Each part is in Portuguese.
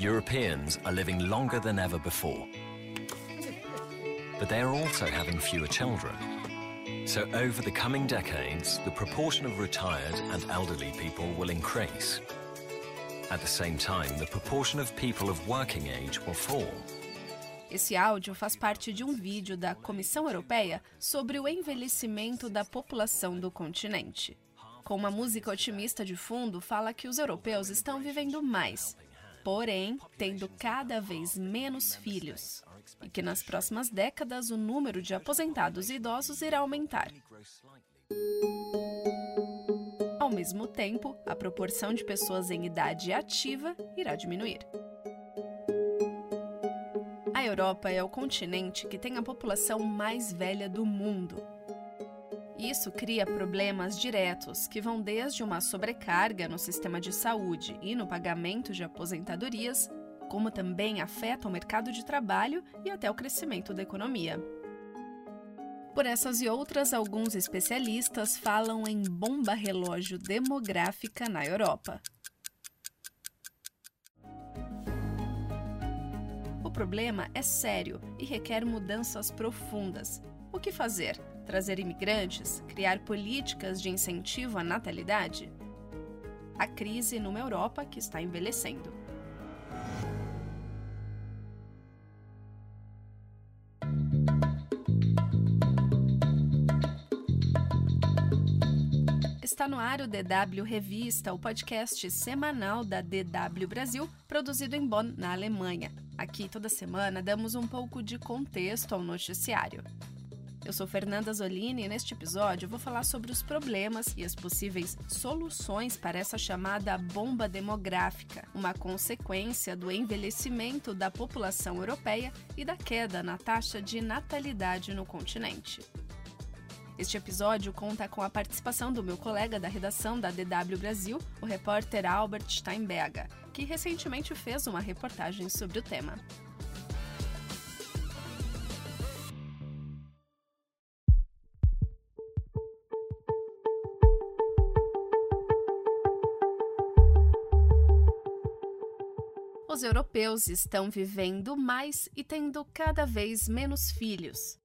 Europeans are living longer than ever before. But they are also having fewer children. So over the coming decades, the proportion of retired and elderly people will increase. At the same time, the proportion of people of working age will fall. Esse áudio faz parte de um vídeo da Comissão Europeia sobre o envelhecimento da população do continente. Com uma música otimista de fundo, fala que os europeus estão vivendo mais, porém tendo cada vez menos filhos, e que nas próximas décadas o número de aposentados e idosos irá aumentar. Ao mesmo tempo, a proporção de pessoas em idade ativa irá diminuir. A Europa é o continente que tem a população mais velha do mundo. Isso cria problemas diretos que vão desde uma sobrecarga no sistema de saúde e no pagamento de aposentadorias, como também afeta o mercado de trabalho e até o crescimento da economia. Por essas e outras, alguns especialistas falam em bomba relógio demográfica na Europa. O problema é sério e requer mudanças profundas. O que fazer? Trazer imigrantes? Criar políticas de incentivo à natalidade? A crise numa Europa que está envelhecendo. Está no ar o DW Revista, o podcast semanal da DW Brasil, produzido em Bonn, na Alemanha. Aqui, toda semana, damos um pouco de contexto ao noticiário. Eu sou Fernanda Zolini e neste episódio vou falar sobre os problemas e as possíveis soluções para essa chamada bomba demográfica, uma consequência do envelhecimento da população europeia e da queda na taxa de natalidade no continente. Este episódio conta com a participação do meu colega da redação da DW Brasil, o repórter Albert Steinberger, que recentemente fez uma reportagem sobre o tema. Os europeus estão vivendo mais e tendo cada vez menos filhos.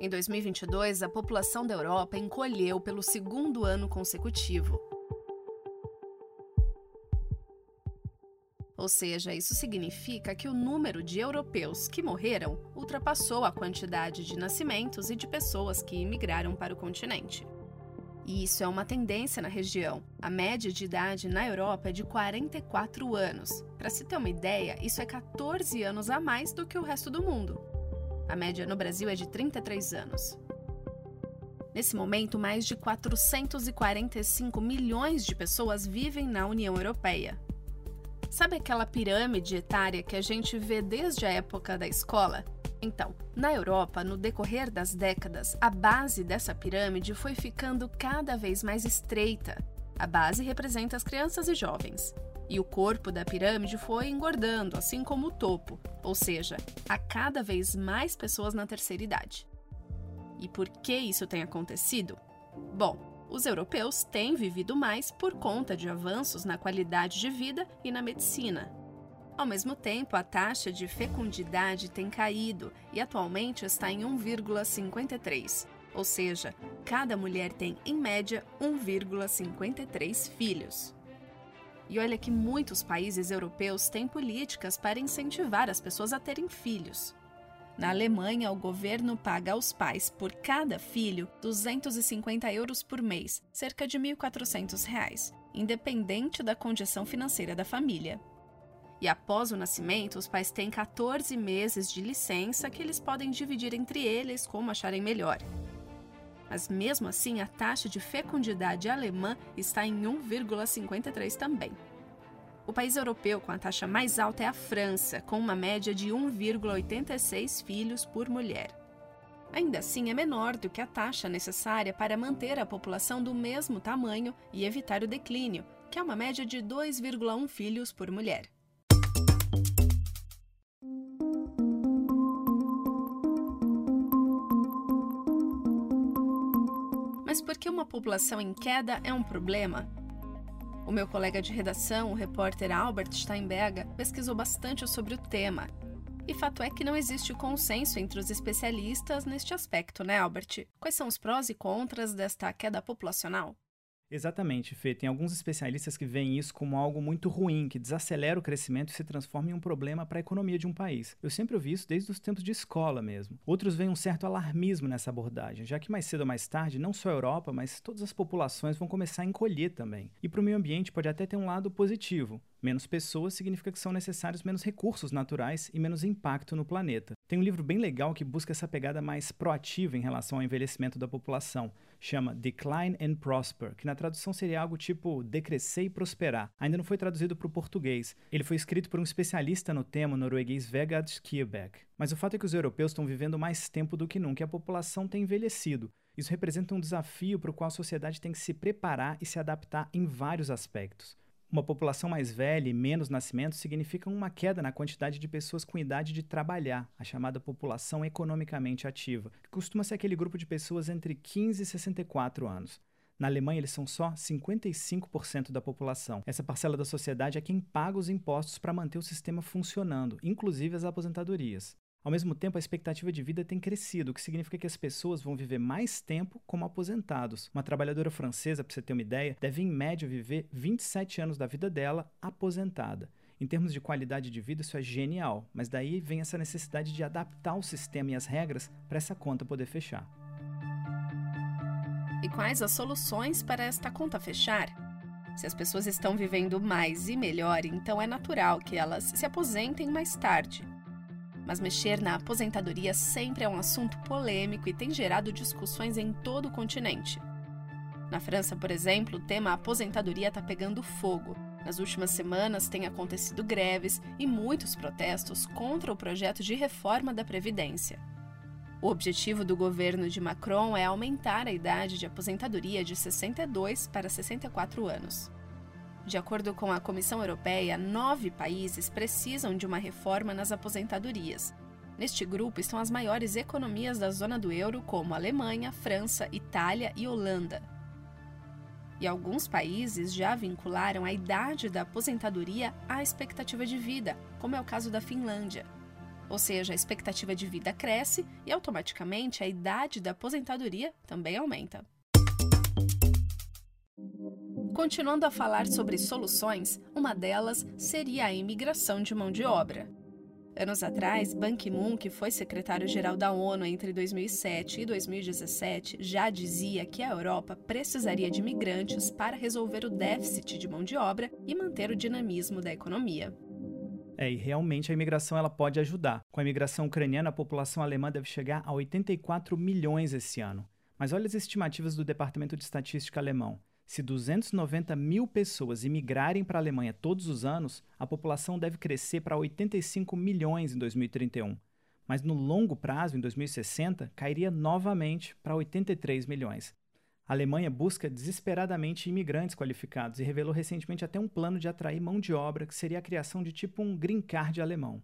Em 2022, a população da Europa encolheu pelo segundo ano consecutivo. Ou seja, isso significa que o número de europeus que morreram ultrapassou a quantidade de nascimentos e de pessoas que imigraram para o continente. E isso é uma tendência na região. A média de idade na Europa é de 44 anos. Para se ter uma ideia, isso é 14 anos a mais do que o resto do mundo. A média no Brasil é de 33 anos. Nesse momento, mais de 445 milhões de pessoas vivem na União Europeia. Sabe aquela pirâmide etária que a gente vê desde a época da escola? Então, na Europa, no decorrer das décadas, a base dessa pirâmide foi ficando cada vez mais estreita. A base representa as crianças e jovens e o corpo da pirâmide foi engordando, assim como o topo, ou seja, há cada vez mais pessoas na terceira idade. E por que isso tem acontecido? Bom, os europeus têm vivido mais por conta de avanços na qualidade de vida e na medicina. Ao mesmo tempo, a taxa de fecundidade tem caído e atualmente está em 1,53, ou seja, cada mulher tem, em média, 1,53 filhos. E olha que muitos países europeus têm políticas para incentivar as pessoas a terem filhos. Na Alemanha, o governo paga aos pais, por cada filho, 250 euros por mês, cerca de 1.400 reais, independente da condição financeira da família. E após o nascimento, os pais têm 14 meses de licença que eles podem dividir entre eles como acharem melhor. Mas mesmo assim, a taxa de fecundidade alemã está em 1,53 também. O país europeu com a taxa mais alta é a França, com uma média de 1,86 filhos por mulher. Ainda assim, é menor do que a taxa necessária para manter a população do mesmo tamanho e evitar o declínio, que é uma média de 2,1 filhos por mulher. Por que uma população em queda é um problema? O meu colega de redação, o repórter Albert Steinberger, pesquisou bastante sobre o tema. E fato é que não existe consenso entre os especialistas neste aspecto, né, Albert? Quais são os prós e contras desta queda populacional? Exatamente, Fê. Tem alguns especialistas que veem isso como algo muito ruim, que desacelera o crescimento e se transforma em um problema para a economia de um país. Eu sempre ouvi isso desde os tempos de escola mesmo. Outros veem um certo alarmismo nessa abordagem, já que mais cedo ou mais tarde, não só a Europa, mas todas as populações vão começar a encolher também. E para o meio ambiente pode até ter um lado positivo. Menos pessoas significa que são necessários menos recursos naturais e menos impacto no planeta. Tem um livro bem legal que busca essa pegada mais proativa em relação ao envelhecimento da população. Chama Decline and Prosper, que na tradução seria algo tipo decrescer e prosperar. Ainda não foi traduzido para o português. Ele foi escrito por um especialista no tema norueguês Vegard Skierbeck. Mas o fato é que os europeus estão vivendo mais tempo do que nunca e a população tem envelhecido. Isso representa um desafio para o qual a sociedade tem que se preparar e se adaptar em vários aspectos. Uma população mais velha e menos nascimentos significa uma queda na quantidade de pessoas com idade de trabalhar, a chamada população economicamente ativa, que costuma ser aquele grupo de pessoas entre 15 e 64 anos. Na Alemanha, eles são só 55% da população. Essa parcela da sociedade é quem paga os impostos para manter o sistema funcionando, inclusive as aposentadorias. Ao mesmo tempo, a expectativa de vida tem crescido, o que significa que as pessoas vão viver mais tempo como aposentados. Uma trabalhadora francesa, para você ter uma ideia, deve em média viver 27 anos da vida dela aposentada. Em termos de qualidade de vida, isso é genial, mas daí vem essa necessidade de adaptar o sistema e as regras para essa conta poder fechar. E quais as soluções para esta conta fechar? Se as pessoas estão vivendo mais e melhor, então é natural que elas se aposentem mais tarde. Mas mexer na aposentadoria sempre é um assunto polêmico e tem gerado discussões em todo o continente. Na França, por exemplo, o tema aposentadoria está pegando fogo. Nas últimas semanas têm acontecido greves e muitos protestos contra o projeto de reforma da Previdência. O objetivo do governo de Macron é aumentar a idade de aposentadoria de 62 para 64 anos. De acordo com a Comissão Europeia, nove países precisam de uma reforma nas aposentadorias. Neste grupo estão as maiores economias da zona do euro, como Alemanha, França, Itália e Holanda. E alguns países já vincularam a idade da aposentadoria à expectativa de vida, como é o caso da Finlândia. Ou seja, a expectativa de vida cresce e automaticamente a idade da aposentadoria também aumenta. Continuando a falar sobre soluções, uma delas seria a imigração de mão de obra. Anos atrás, Ban Ki-moon, que foi secretário-geral da ONU entre 2007 e 2017, já dizia que a Europa precisaria de migrantes para resolver o déficit de mão de obra e manter o dinamismo da economia. É, e realmente a imigração ela pode ajudar. Com a imigração ucraniana, a população alemã deve chegar a 84 milhões esse ano. Mas olha as estimativas do Departamento de Estatística alemão. Se 290 mil pessoas imigrarem para a Alemanha todos os anos, a população deve crescer para 85 milhões em 2031. Mas no longo prazo, em 2060, cairia novamente para 83 milhões. A Alemanha busca desesperadamente imigrantes qualificados e revelou recentemente até um plano de atrair mão de obra que seria a criação de tipo um green card alemão.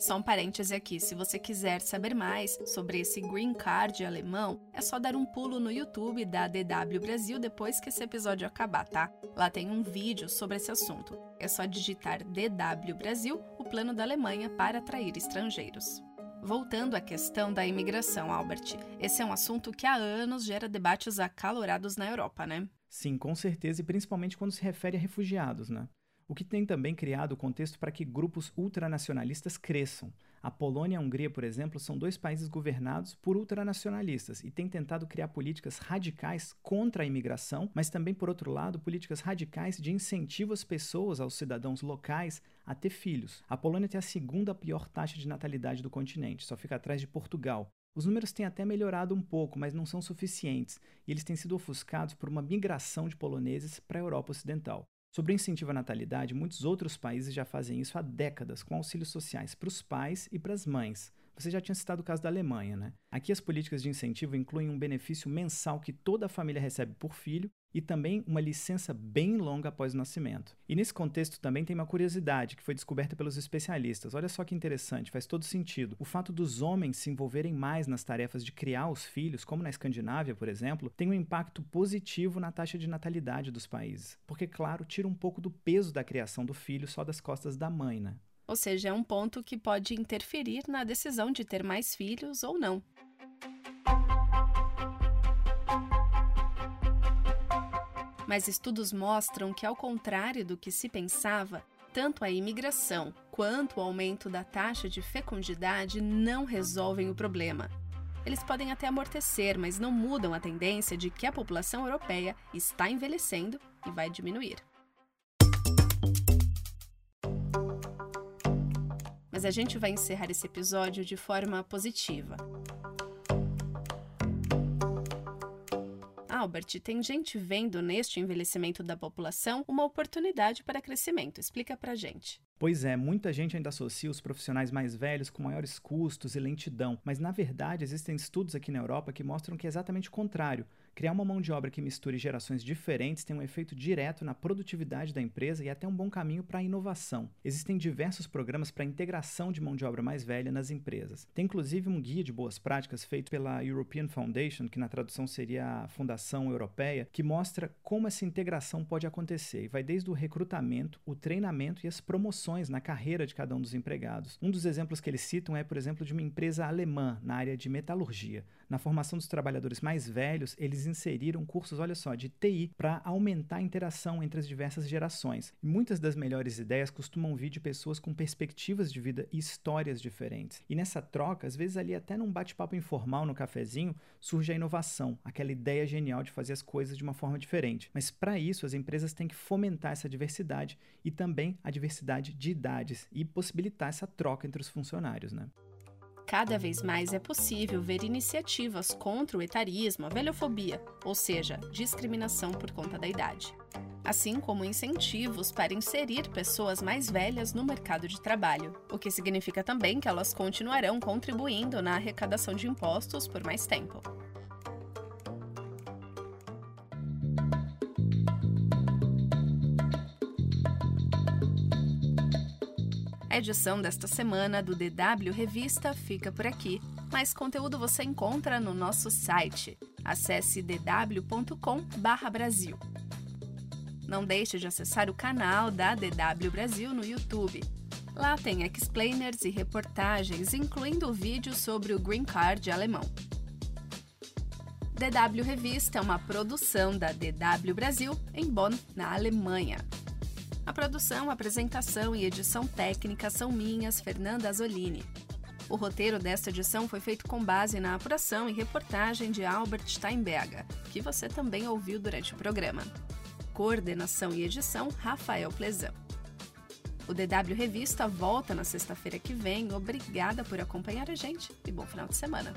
Só um parêntese aqui: se você quiser saber mais sobre esse Green Card alemão, é só dar um pulo no YouTube da DW Brasil depois que esse episódio acabar, tá? Lá tem um vídeo sobre esse assunto. É só digitar DW Brasil, o plano da Alemanha para atrair estrangeiros. Voltando à questão da imigração, Albert, esse é um assunto que há anos gera debates acalorados na Europa, né? Sim, com certeza, e principalmente quando se refere a refugiados, né? O que tem também criado o contexto para que grupos ultranacionalistas cresçam. A Polônia e a Hungria, por exemplo, são dois países governados por ultranacionalistas e têm tentado criar políticas radicais contra a imigração, mas também, por outro lado, políticas radicais de incentivo às pessoas, aos cidadãos locais, a ter filhos. A Polônia tem a segunda pior taxa de natalidade do continente, só fica atrás de Portugal. Os números têm até melhorado um pouco, mas não são suficientes, e eles têm sido ofuscados por uma migração de poloneses para a Europa Ocidental. Sobre o incentivo à natalidade, muitos outros países já fazem isso há décadas, com auxílios sociais para os pais e para as mães. Você já tinha citado o caso da Alemanha, né? Aqui as políticas de incentivo incluem um benefício mensal que toda a família recebe por filho e também uma licença bem longa após o nascimento. E nesse contexto também tem uma curiosidade que foi descoberta pelos especialistas. Olha só que interessante, faz todo sentido. O fato dos homens se envolverem mais nas tarefas de criar os filhos, como na Escandinávia, por exemplo, tem um impacto positivo na taxa de natalidade dos países. Porque, claro, tira um pouco do peso da criação do filho só das costas da mãe, né? Ou seja, é um ponto que pode interferir na decisão de ter mais filhos ou não. Mas estudos mostram que, ao contrário do que se pensava, tanto a imigração quanto o aumento da taxa de fecundidade não resolvem o problema. Eles podem até amortecer, mas não mudam a tendência de que a população europeia está envelhecendo e vai diminuir. mas a gente vai encerrar esse episódio de forma positiva. Albert, tem gente vendo neste envelhecimento da população uma oportunidade para crescimento. Explica pra gente. Pois é, muita gente ainda associa os profissionais mais velhos com maiores custos e lentidão, mas na verdade existem estudos aqui na Europa que mostram que é exatamente o contrário. Criar uma mão de obra que misture gerações diferentes tem um efeito direto na produtividade da empresa e até um bom caminho para a inovação. Existem diversos programas para integração de mão de obra mais velha nas empresas. Tem inclusive um guia de boas práticas feito pela European Foundation, que na tradução seria a Fundação Europeia, que mostra como essa integração pode acontecer e vai desde o recrutamento, o treinamento e as promoções na carreira de cada um dos empregados. Um dos exemplos que eles citam é, por exemplo, de uma empresa alemã na área de metalurgia. Na formação dos trabalhadores mais velhos, eles inseriram cursos, olha só, de TI para aumentar a interação entre as diversas gerações. E muitas das melhores ideias costumam vir de pessoas com perspectivas de vida e histórias diferentes. E nessa troca, às vezes ali até num bate-papo informal no cafezinho, surge a inovação, aquela ideia genial de fazer as coisas de uma forma diferente. Mas para isso, as empresas têm que fomentar essa diversidade e também a diversidade de idades e possibilitar essa troca entre os funcionários, né? Cada vez mais é possível ver iniciativas contra o etarismo, a velhofobia, ou seja, discriminação por conta da idade. Assim como incentivos para inserir pessoas mais velhas no mercado de trabalho, o que significa também que elas continuarão contribuindo na arrecadação de impostos por mais tempo. Edição desta semana do DW Revista fica por aqui. Mais conteúdo você encontra no nosso site. Acesse dw.com/brasil. Não deixe de acessar o canal da DW Brasil no YouTube. Lá tem explainers e reportagens, incluindo o vídeo sobre o Green Card alemão. DW Revista é uma produção da DW Brasil em Bonn, na Alemanha. A produção, apresentação e edição técnica são minhas, Fernanda Azolini. O roteiro desta edição foi feito com base na apuração e reportagem de Albert Steinberger, que você também ouviu durante o programa. Coordenação e edição, Rafael Plezão. O DW Revista volta na sexta-feira que vem. Obrigada por acompanhar a gente e bom final de semana.